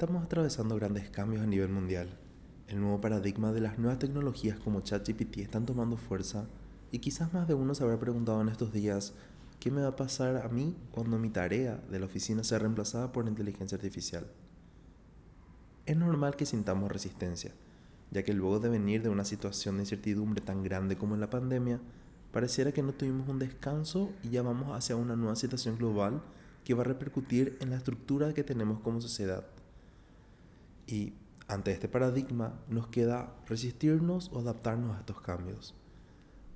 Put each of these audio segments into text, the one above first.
Estamos atravesando grandes cambios a nivel mundial. El nuevo paradigma de las nuevas tecnologías como ChatGPT están tomando fuerza y quizás más de uno se habrá preguntado en estos días qué me va a pasar a mí cuando mi tarea de la oficina sea reemplazada por inteligencia artificial. Es normal que sintamos resistencia, ya que luego de venir de una situación de incertidumbre tan grande como en la pandemia, pareciera que no tuvimos un descanso y ya vamos hacia una nueva situación global que va a repercutir en la estructura que tenemos como sociedad. Y ante este paradigma nos queda resistirnos o adaptarnos a estos cambios.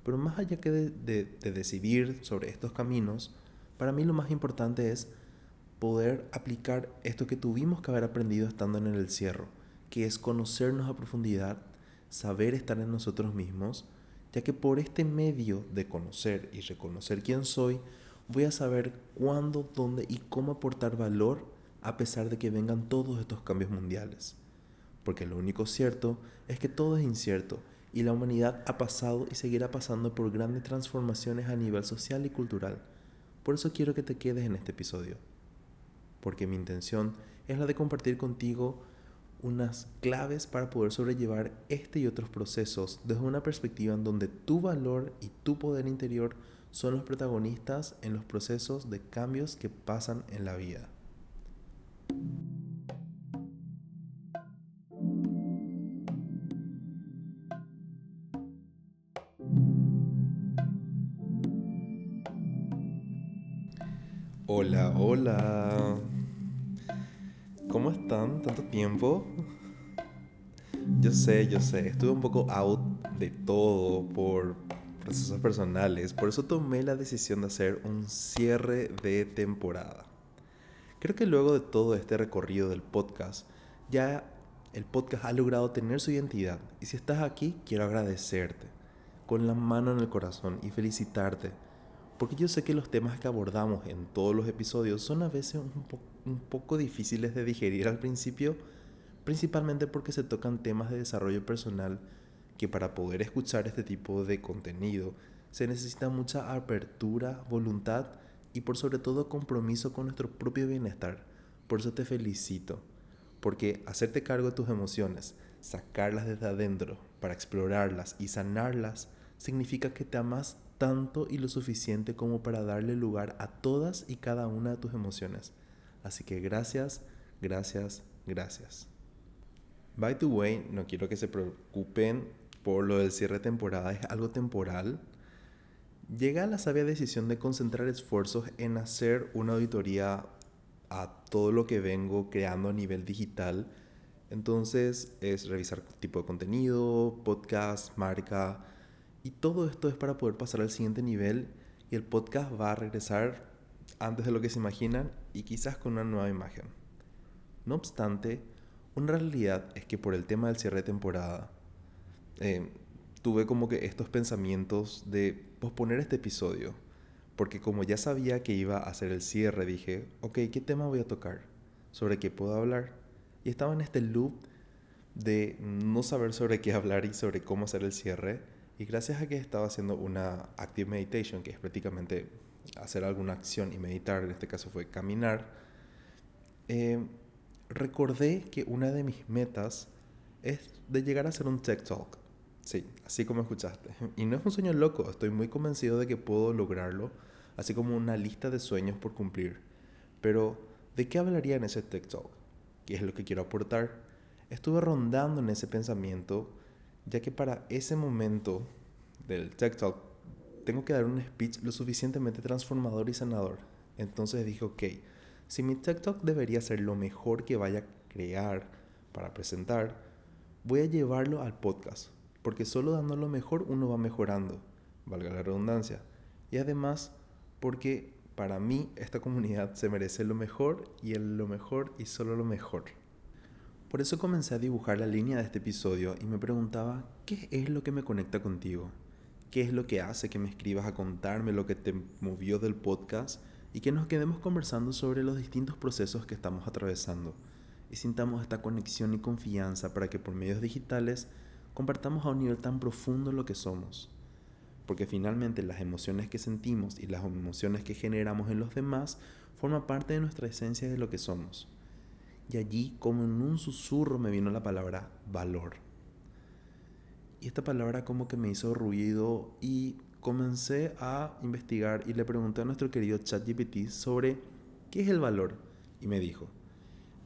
Pero más allá que de, decidir sobre estos caminos, para mí lo más importante es poder aplicar esto que tuvimos que haber aprendido estando en el encierro, que es conocernos a profundidad, saber estar en nosotros mismos, ya que por este medio de conocer y reconocer quién soy, voy a saber cuándo, dónde y cómo aportar valor a pesar de que vengan todos estos cambios mundiales. Porque lo único cierto es que todo es incierto y la humanidad ha pasado y seguirá pasando por grandes transformaciones a nivel social y cultural. Por eso quiero que te quedes en este episodio. Porque mi intención es la de compartir contigo unas claves para poder sobrellevar este y otros procesos desde una perspectiva en donde tu valor y tu poder interior son los protagonistas en los procesos de cambios que pasan en la vida. Hola. ¿Cómo están? ¿Tanto tiempo? Yo sé, yo sé, estuve un poco out de todo por procesos personales, por eso tomé la decisión de hacer un cierre de temporada. Creo que luego de todo este recorrido del podcast, ya el podcast ha logrado tener su identidad. Y si estás aquí, quiero agradecerte con la mano en el corazón y felicitarte porque yo sé que los temas que abordamos en todos los episodios son a veces un, poco difíciles de digerir al principio, principalmente porque se tocan temas de desarrollo personal que para poder escuchar este tipo de contenido se necesita mucha apertura, voluntad y por sobre todo compromiso con nuestro propio bienestar. Por eso te felicito, porque hacerte cargo de tus emociones, sacarlas desde adentro para explorarlas y sanarlas, significa que te amas tanto y lo suficiente como para darle lugar a todas y cada una de tus emociones. Así que gracias, gracias, gracias. By the way, no quiero que se preocupen por lo del cierre de temporada, es algo temporal. Llega la sabia decisión de concentrar esfuerzos en hacer una auditoría a todo lo que vengo creando a nivel digital. Entonces es revisar tipo de contenido, podcast, marca, y todo esto es para poder pasar al siguiente nivel y el podcast va a regresar antes de lo que se imaginan y quizás con una nueva imagen. No obstante, una realidad es que por el tema del cierre de temporada, eh, tuve como que estos pensamientos de posponer este episodio, porque como ya sabía que iba a hacer el cierre, dije, ok, ¿qué tema voy a tocar? ¿Sobre qué puedo hablar? Y estaba en este loop de no saber sobre qué hablar y sobre cómo hacer el cierre y gracias a que estaba haciendo una active meditation, que es prácticamente hacer alguna acción y meditar, en este caso fue caminar, eh, recordé que una de mis metas es de llegar a hacer un tech talk. Sí, así como escuchaste. Y no es un sueño loco, estoy muy convencido de que puedo lograrlo, así como una lista de sueños por cumplir. Pero, ¿de qué hablaría en ese tech talk? ¿Qué es lo que quiero aportar? Estuve rondando en ese pensamiento ya que para ese momento del Tech Talk tengo que dar un speech lo suficientemente transformador y sanador. Entonces dije, ok, si mi Tech Talk debería ser lo mejor que vaya a crear para presentar, voy a llevarlo al podcast, porque solo dando lo mejor uno va mejorando, valga la redundancia. Y además, porque para mí esta comunidad se merece lo mejor y el lo mejor y solo lo mejor. Por eso comencé a dibujar la línea de este episodio y me preguntaba, ¿qué es lo que me conecta contigo? ¿Qué es lo que hace que me escribas a contarme lo que te movió del podcast y que nos quedemos conversando sobre los distintos procesos que estamos atravesando y sintamos esta conexión y confianza para que por medios digitales compartamos a un nivel tan profundo lo que somos? Porque finalmente las emociones que sentimos y las emociones que generamos en los demás forman parte de nuestra esencia de lo que somos. Y allí como en un susurro me vino la palabra valor. Y esta palabra como que me hizo ruido y comencé a investigar y le pregunté a nuestro querido ChatGPT sobre qué es el valor y me dijo,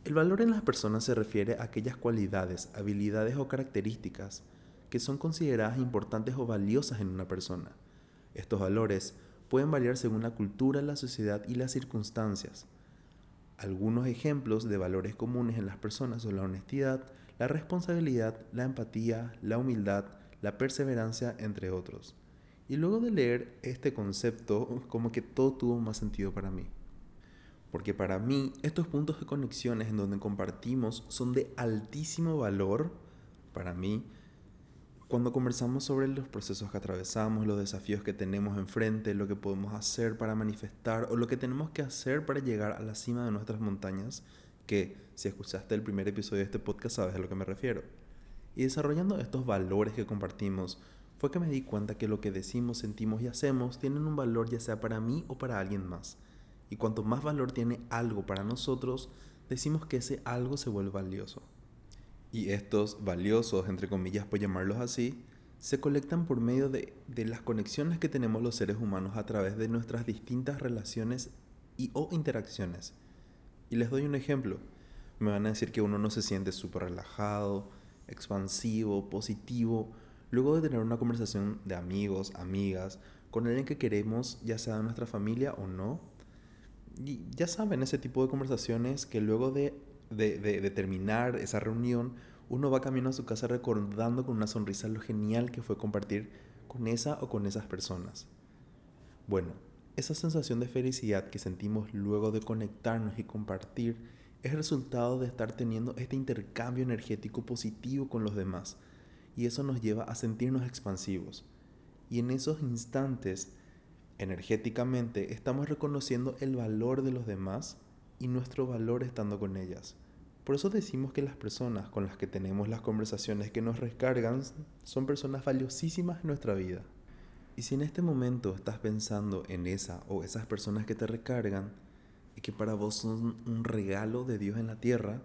el valor en las personas se refiere a aquellas cualidades, habilidades o características que son consideradas importantes o valiosas en una persona. Estos valores pueden variar según la cultura, la sociedad y las circunstancias. Algunos ejemplos de valores comunes en las personas son la honestidad, la responsabilidad, la empatía, la humildad, la perseverancia, entre otros. Y luego de leer este concepto, como que todo tuvo más sentido para mí. Porque para mí estos puntos de conexiones en donde compartimos son de altísimo valor para mí cuando conversamos sobre los procesos que atravesamos, los desafíos que tenemos enfrente, lo que podemos hacer para manifestar o lo que tenemos que hacer para llegar a la cima de nuestras montañas, que si escuchaste el primer episodio de este podcast sabes a lo que me refiero. Y desarrollando estos valores que compartimos, fue que me di cuenta que lo que decimos, sentimos y hacemos tienen un valor ya sea para mí o para alguien más. Y cuanto más valor tiene algo para nosotros, decimos que ese algo se vuelve valioso. Y estos valiosos, entre comillas por llamarlos así, se colectan por medio de, las conexiones que tenemos los seres humanos a través de nuestras distintas relaciones y o interacciones. Y les doy un ejemplo. Me van a decir que uno no se siente súper relajado, expansivo, positivo, luego de tener una conversación de amigos, amigas, con alguien que queremos, ya sea de nuestra familia o no. Y ya saben, ese tipo de conversaciones que luego de de, terminar esa reunión, uno va camino a su casa recordando con una sonrisa lo genial que fue compartir con esa o con esas personas. Bueno, esa sensación de felicidad que sentimos luego de conectarnos y compartir es resultado de estar teniendo este intercambio energético positivo con los demás y eso nos lleva a sentirnos expansivos. Y en esos instantes, energéticamente, estamos reconociendo el valor de los demás y nuestro valor estando con ellas. Por eso decimos que las personas con las que tenemos las conversaciones que nos recargan son personas valiosísimas en nuestra vida. Y si en este momento estás pensando en esa o esas personas que te recargan y que para vos son un regalo de Dios en la tierra,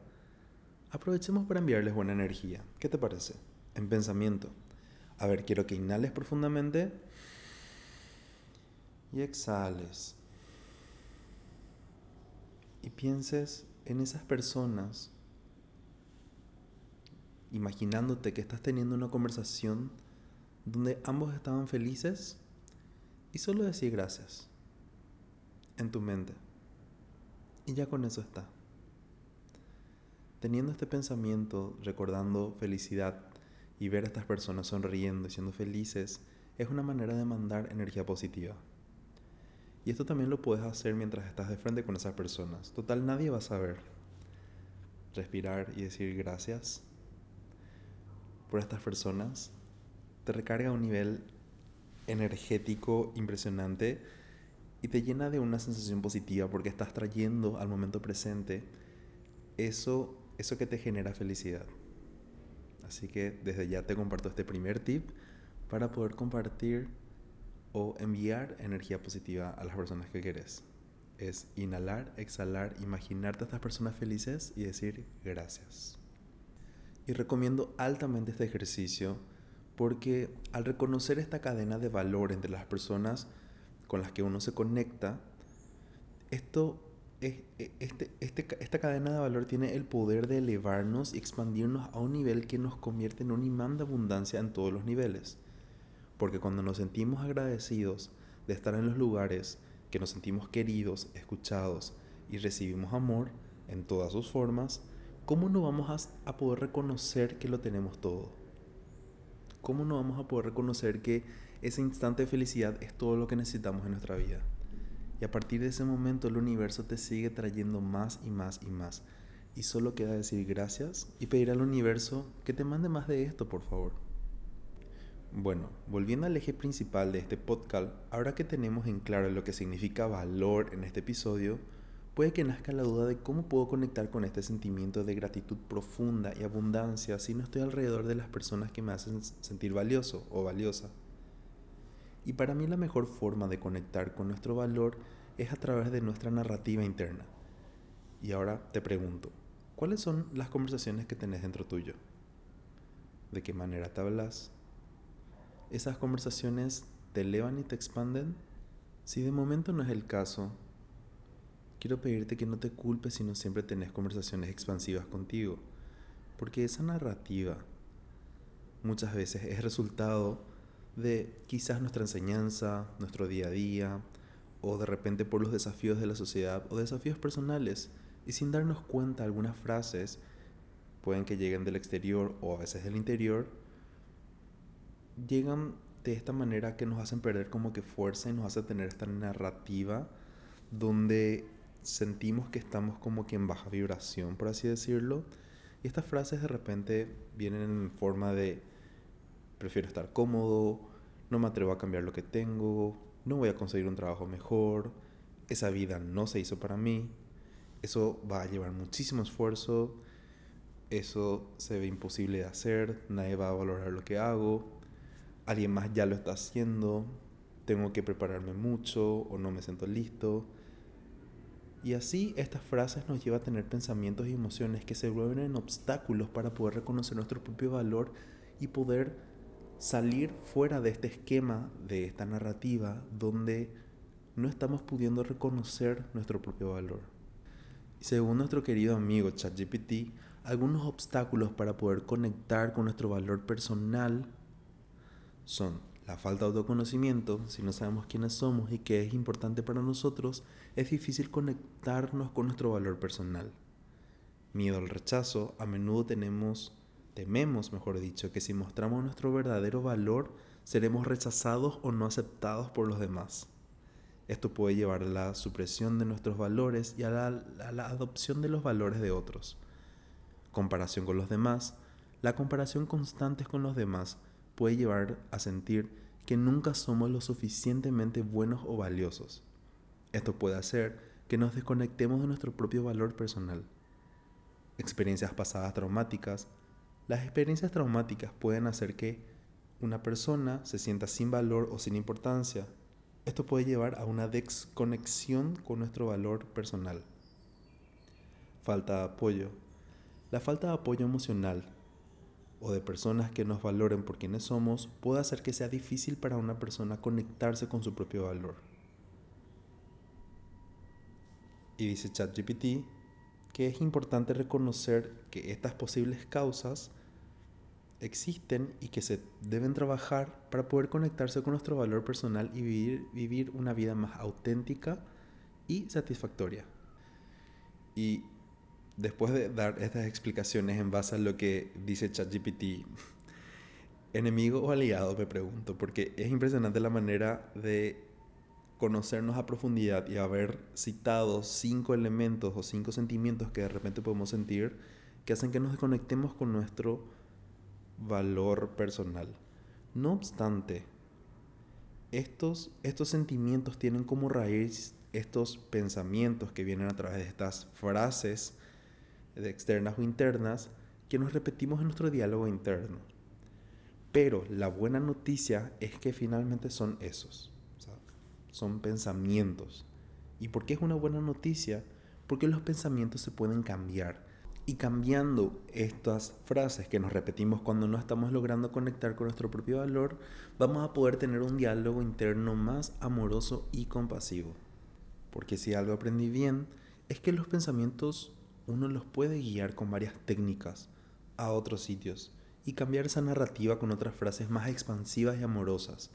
aprovechemos para enviarles buena energía. ¿Qué te parece? En pensamiento. A ver, quiero que inhales profundamente y exhales y pienses en esas personas, imaginándote que estás teniendo una conversación donde ambos estaban felices y solo decir gracias en tu mente. Y ya con eso está. Teniendo este pensamiento, recordando felicidad y ver a estas personas sonriendo y siendo felices, es una manera de mandar energía positiva. Y esto también lo puedes hacer mientras estás de frente con esas personas. Total, nadie va a saber. Respirar y decir gracias por estas personas te recarga a un nivel energético impresionante y te llena de una sensación positiva porque estás trayendo al momento presente eso, eso que te genera felicidad. Así que desde ya te comparto este primer tip para poder compartir o enviar energía positiva a las personas que quieres. Es inhalar, exhalar, imaginarte a estas personas felices y decir gracias. Y recomiendo altamente este ejercicio porque al reconocer esta cadena de valor entre las personas con las que uno se conecta, esto es, e, este, este, esta cadena de valor tiene el poder de elevarnos y expandirnos a un nivel que nos convierte en un imán de abundancia en todos los niveles. Porque cuando nos sentimos agradecidos de estar en los lugares que nos sentimos queridos, escuchados y recibimos amor en todas sus formas, ¿cómo no vamos a, poder reconocer que lo tenemos todo? ¿Cómo no vamos a poder reconocer que ese instante de felicidad es todo lo que necesitamos en nuestra vida? Y a partir de ese momento el universo te sigue trayendo más y más y más. Y solo queda decir gracias y pedir al universo que te mande más de esto, por favor. Bueno, volviendo al eje principal de este podcast, ahora que tenemos en claro lo que significa valor en este episodio, puede que nazca la duda de cómo puedo conectar con este sentimiento de gratitud profunda y abundancia si no estoy alrededor de las personas que me hacen sentir valioso o valiosa. Y para mí la mejor forma de conectar con nuestro valor es a través de nuestra narrativa interna. Y ahora te pregunto, ¿cuáles son las conversaciones que tenés dentro tuyo? ¿De qué manera te hablas? ¿Esas conversaciones te elevan y te expanden? Si de momento no es el caso, quiero pedirte que no te culpes si no siempre tenés conversaciones expansivas contigo, porque esa narrativa muchas veces es resultado de quizás nuestra enseñanza, nuestro día a día, o de repente por los desafíos de la sociedad o desafíos personales, y sin darnos cuenta algunas frases pueden que lleguen del exterior o a veces del interior, llegan de esta manera que nos hacen perder como que fuerza y nos hace tener esta narrativa donde sentimos que estamos como que en baja vibración, por así decirlo. Y estas frases de repente vienen en forma de prefiero estar cómodo, no me atrevo a cambiar lo que tengo, no voy a conseguir un trabajo mejor, esa vida no se hizo para mí, eso va a llevar muchísimo esfuerzo, eso se ve imposible de hacer, nadie va a valorar lo que hago, alguien más ya lo está haciendo, tengo que prepararme mucho o no me siento listo. Y así estas frases nos llevan a tener pensamientos y emociones que se vuelven en obstáculos para poder reconocer nuestro propio valor y poder salir fuera de este esquema, de esta narrativa, donde no estamos pudiendo reconocer nuestro propio valor. Según nuestro querido amigo ChatGPT, algunos obstáculos para poder conectar con nuestro valor personal son la falta de autoconocimiento, si no sabemos quiénes somos y qué es importante para nosotros, es difícil conectarnos con nuestro valor personal. Miedo al rechazo, a menudo tenemos Tememos, mejor dicho, que si mostramos nuestro verdadero valor, seremos rechazados o no aceptados por los demás. Esto puede llevar a la supresión de nuestros valores y a la, adopción de los valores de otros. Comparación con los demás. La comparación constante con los demás puede llevar a sentir que nunca somos lo suficientemente buenos o valiosos. Esto puede hacer que nos desconectemos de nuestro propio valor personal. Experiencias pasadas traumáticas las experiencias traumáticas pueden hacer que una persona se sienta sin valor o sin importancia. Esto puede llevar a una desconexión con nuestro valor personal. Falta de apoyo. La falta de apoyo emocional o de personas que nos valoren por quienes somos puede hacer que sea difícil para una persona conectarse con su propio valor. Y dice ChatGPT que es importante reconocer que estas posibles causas existen y que se deben trabajar para poder conectarse con nuestro valor personal y vivir, vivir una vida más auténtica y satisfactoria. Y después de dar estas explicaciones en base a lo que dice ChatGPT, enemigo o aliado, me pregunto, porque es impresionante la manera de conocernos a profundidad y haber citado cinco elementos o cinco sentimientos que de repente podemos sentir que hacen que nos desconectemos con nuestro valor personal. No obstante, estos, estos sentimientos tienen como raíz estos pensamientos que vienen a través de estas frases externas o internas que nos repetimos en nuestro diálogo interno. Pero la buena noticia es que finalmente son esos son pensamientos. ¿Y por qué es una buena noticia? Porque los pensamientos se pueden cambiar. Y cambiando estas frases que nos repetimos cuando no estamos logrando conectar con nuestro propio valor, vamos a poder tener un diálogo interno más amoroso y compasivo. Porque si algo aprendí bien, es que los pensamientos uno los puede guiar con varias técnicas a otros sitios y cambiar esa narrativa con otras frases más expansivas y amorosas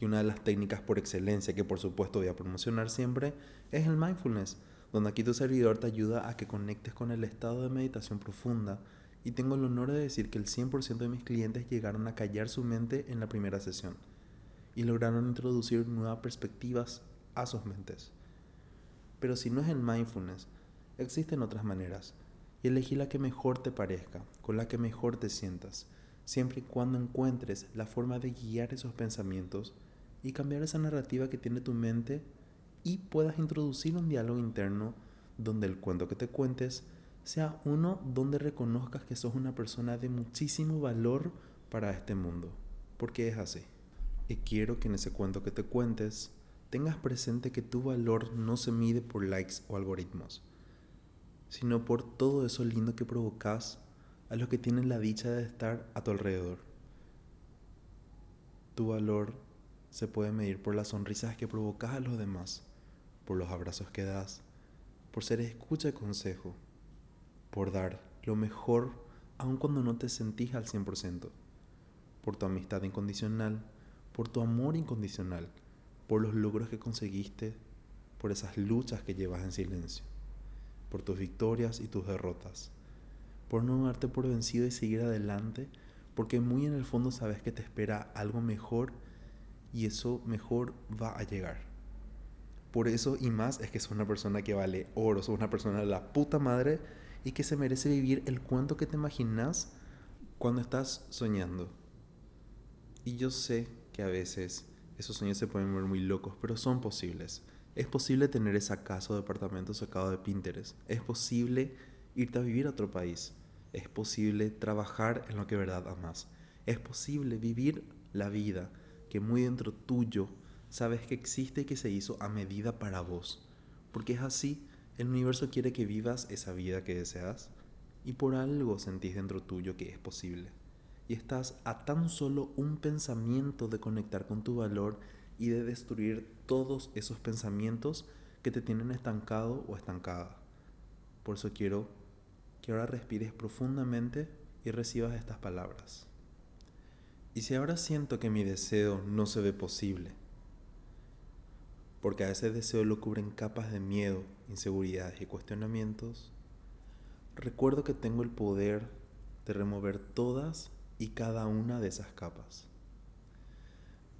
y una de las técnicas por excelencia que por supuesto voy a promocionar siempre es el mindfulness, donde aquí tu servidor te ayuda a que conectes con el estado de meditación profunda. Y tengo el honor de decir que el 100% de mis clientes llegaron a callar su mente en la primera sesión y lograron introducir nuevas perspectivas a sus mentes. Pero si no es el mindfulness, existen otras maneras y elegí la que mejor te parezca, con la que mejor te sientas, siempre y cuando encuentres la forma de guiar esos pensamientos y cambiar esa narrativa que tiene tu mente y puedas introducir un diálogo interno donde el cuento que te cuentes sea uno donde reconozcas que sos una persona de muchísimo valor para este mundo, porque es así. Y quiero que en ese cuento que te cuentes tengas presente que tu valor no se mide por likes o algoritmos. Sino por todo eso lindo que provocas a los que tienen la dicha de estar a tu alrededor. Tu valor se puede medir por las sonrisas que provocas a los demás, por los abrazos que das, por ser escucha y consejo, por dar lo mejor aun cuando no te sentís al 100%, por tu amistad incondicional, por tu amor incondicional, por los logros que conseguiste, por esas luchas que llevas en silencio, por tus victorias y tus derrotas, por no darte por vencido y seguir adelante, porque muy en el fondo sabes que te espera algo mejor y eso mejor va a llegar. Por eso y más es que sos una persona que vale oro, sos una persona de la puta madre y que se merece vivir el cuento que te imaginas cuando estás soñando. Y yo sé que a veces esos sueños se pueden ver muy locos, pero son posibles. Es posible tener esa casa o departamento sacado de Pinterest. Es posible irte a vivir a otro país. Es posible trabajar en lo que verdad amas. Es posible vivir la vida que muy dentro tuyo sabes que existe y que se hizo a medida para vos. Porque es así, el universo quiere que vivas esa vida que deseas y por algo sentís dentro tuyo que es posible. Y estás a tan solo un pensamiento de conectar con tu valor y de destruir todos esos pensamientos que te tienen estancado o estancada. Por eso quiero que ahora respires profundamente y recibas estas palabras. Y si ahora siento que mi deseo no se ve posible, porque a ese deseo lo cubren capas de miedo, inseguridades y cuestionamientos, recuerdo que tengo el poder de remover todas y cada una de esas capas.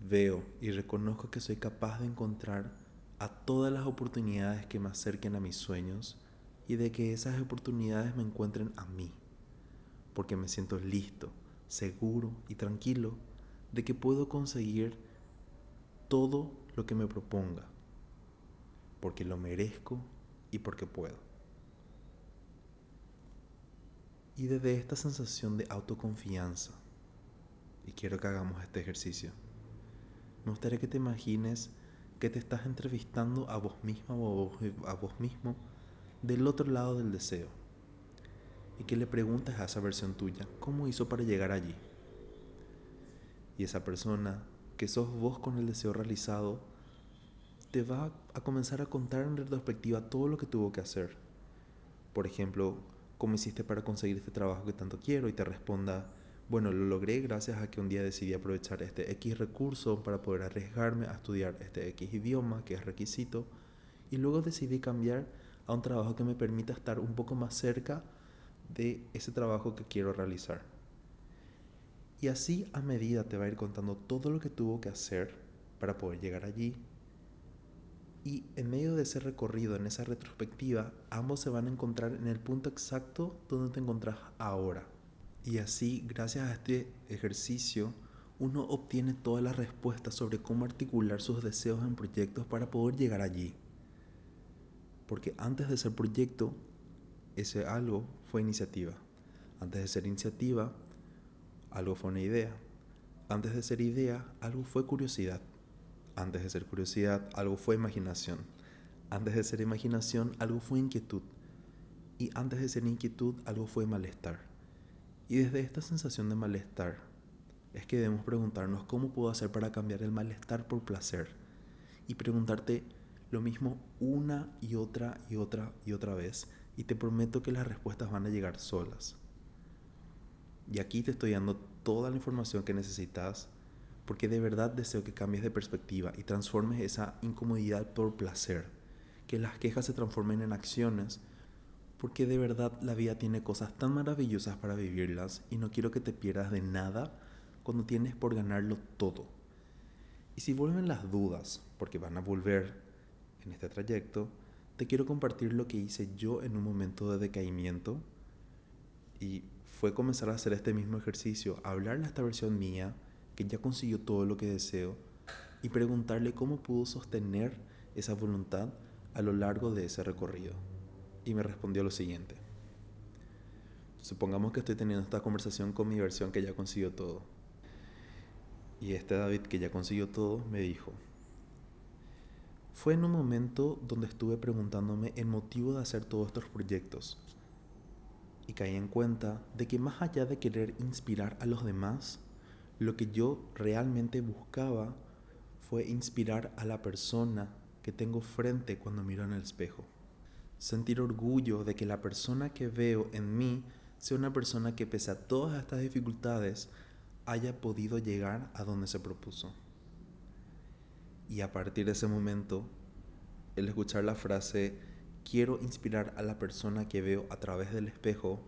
Veo y reconozco que soy capaz de encontrar a todas las oportunidades que me acerquen a mis sueños y de que esas oportunidades me encuentren a mí, porque me siento listo seguro y tranquilo de que puedo conseguir todo lo que me proponga, porque lo merezco y porque puedo. Y desde esta sensación de autoconfianza, y quiero que hagamos este ejercicio, me gustaría que te imagines que te estás entrevistando a vos misma o a vos mismo del otro lado del deseo y que le preguntes a esa versión tuya cómo hizo para llegar allí. Y esa persona, que sos vos con el deseo realizado, te va a comenzar a contar en retrospectiva todo lo que tuvo que hacer. Por ejemplo, cómo hiciste para conseguir este trabajo que tanto quiero y te responda, bueno, lo logré gracias a que un día decidí aprovechar este X recurso para poder arriesgarme a estudiar este X idioma que es requisito y luego decidí cambiar a un trabajo que me permita estar un poco más cerca de ese trabajo que quiero realizar. Y así a medida te va a ir contando todo lo que tuvo que hacer para poder llegar allí. Y en medio de ese recorrido, en esa retrospectiva, ambos se van a encontrar en el punto exacto donde te encontrás ahora. Y así, gracias a este ejercicio, uno obtiene todas las respuestas sobre cómo articular sus deseos en proyectos para poder llegar allí. Porque antes de ser proyecto, ese algo fue iniciativa. Antes de ser iniciativa, algo fue una idea. Antes de ser idea, algo fue curiosidad. Antes de ser curiosidad, algo fue imaginación. Antes de ser imaginación, algo fue inquietud. Y antes de ser inquietud, algo fue malestar. Y desde esta sensación de malestar es que debemos preguntarnos cómo puedo hacer para cambiar el malestar por placer. Y preguntarte lo mismo una y otra y otra y otra vez y te prometo que las respuestas van a llegar solas. Y aquí te estoy dando toda la información que necesitas porque de verdad deseo que cambies de perspectiva y transformes esa incomodidad por placer, que las quejas se transformen en acciones, porque de verdad la vida tiene cosas tan maravillosas para vivirlas y no quiero que te pierdas de nada cuando tienes por ganarlo todo. Y si vuelven las dudas, porque van a volver en este trayecto, te quiero compartir lo que hice yo en un momento de decaimiento y fue comenzar a hacer este mismo ejercicio, hablarle a esta versión mía que ya consiguió todo lo que deseo y preguntarle cómo pudo sostener esa voluntad a lo largo de ese recorrido. Y me respondió lo siguiente. Supongamos que estoy teniendo esta conversación con mi versión que ya consiguió todo. Y este David que ya consiguió todo me dijo, fue en un momento donde estuve preguntándome el motivo de hacer todos estos proyectos. Y caí en cuenta de que más allá de querer inspirar a los demás, lo que yo realmente buscaba fue inspirar a la persona que tengo frente cuando miro en el espejo. Sentir orgullo de que la persona que veo en mí sea una persona que pese a todas estas dificultades haya podido llegar a donde se propuso. Y a partir de ese momento, el escuchar la frase, quiero inspirar a la persona que veo a través del espejo,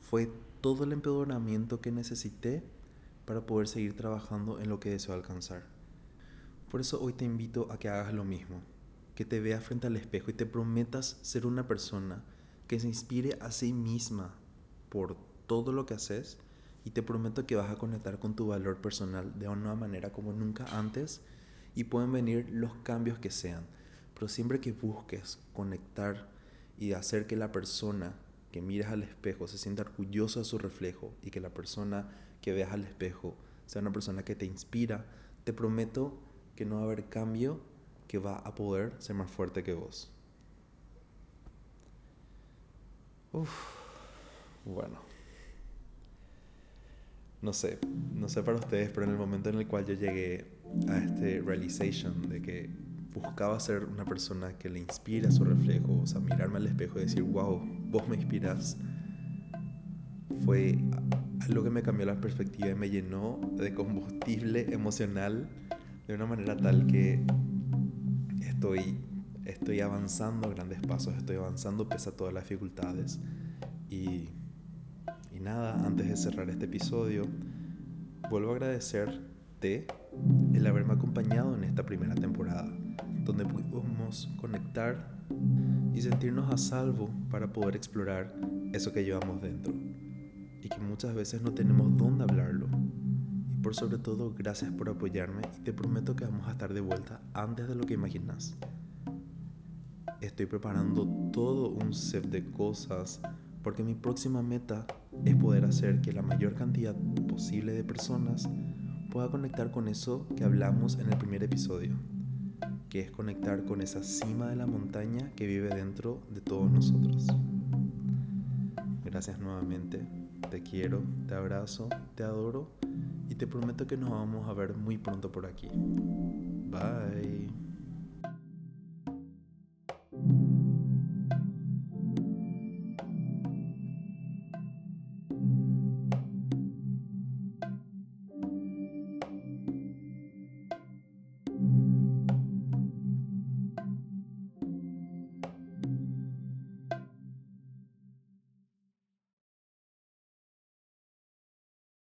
fue todo el empeoramiento que necesité para poder seguir trabajando en lo que deseo alcanzar. Por eso hoy te invito a que hagas lo mismo, que te veas frente al espejo y te prometas ser una persona que se inspire a sí misma por todo lo que haces y te prometo que vas a conectar con tu valor personal de una manera como nunca antes y pueden venir los cambios que sean. Pero siempre que busques conectar y hacer que la persona que mires al espejo se sienta orgullosa de su reflejo y que la persona que veas al espejo sea una persona que te inspira, te prometo que no va a haber cambio que va a poder ser más fuerte que vos. Uf, bueno no sé, no sé para ustedes, pero en el momento en el cual yo llegué a este realization de que buscaba ser una persona que le inspira su reflejo, o sea, mirarme al espejo y decir, wow, vos me inspiras, fue algo que me cambió la perspectiva y me llenó de combustible emocional de una manera tal que estoy, estoy avanzando a grandes pasos, estoy avanzando pese a todas las dificultades y y nada, antes de cerrar este episodio, vuelvo a agradecerte el haberme acompañado en esta primera temporada, donde pudimos conectar y sentirnos a salvo para poder explorar eso que llevamos dentro y que muchas veces no tenemos dónde hablarlo. Por sobre todo, gracias por apoyarme y te prometo que vamos a estar de vuelta antes de lo que imaginas. Estoy preparando todo un set de cosas porque mi próxima meta es poder hacer que la mayor cantidad posible de personas pueda conectar con eso que hablamos en el primer episodio, que es conectar con esa cima de la montaña que vive dentro de todos nosotros. Gracias nuevamente, te quiero, te abrazo, te adoro y te prometo que nos vamos a ver muy pronto por aquí. Bye.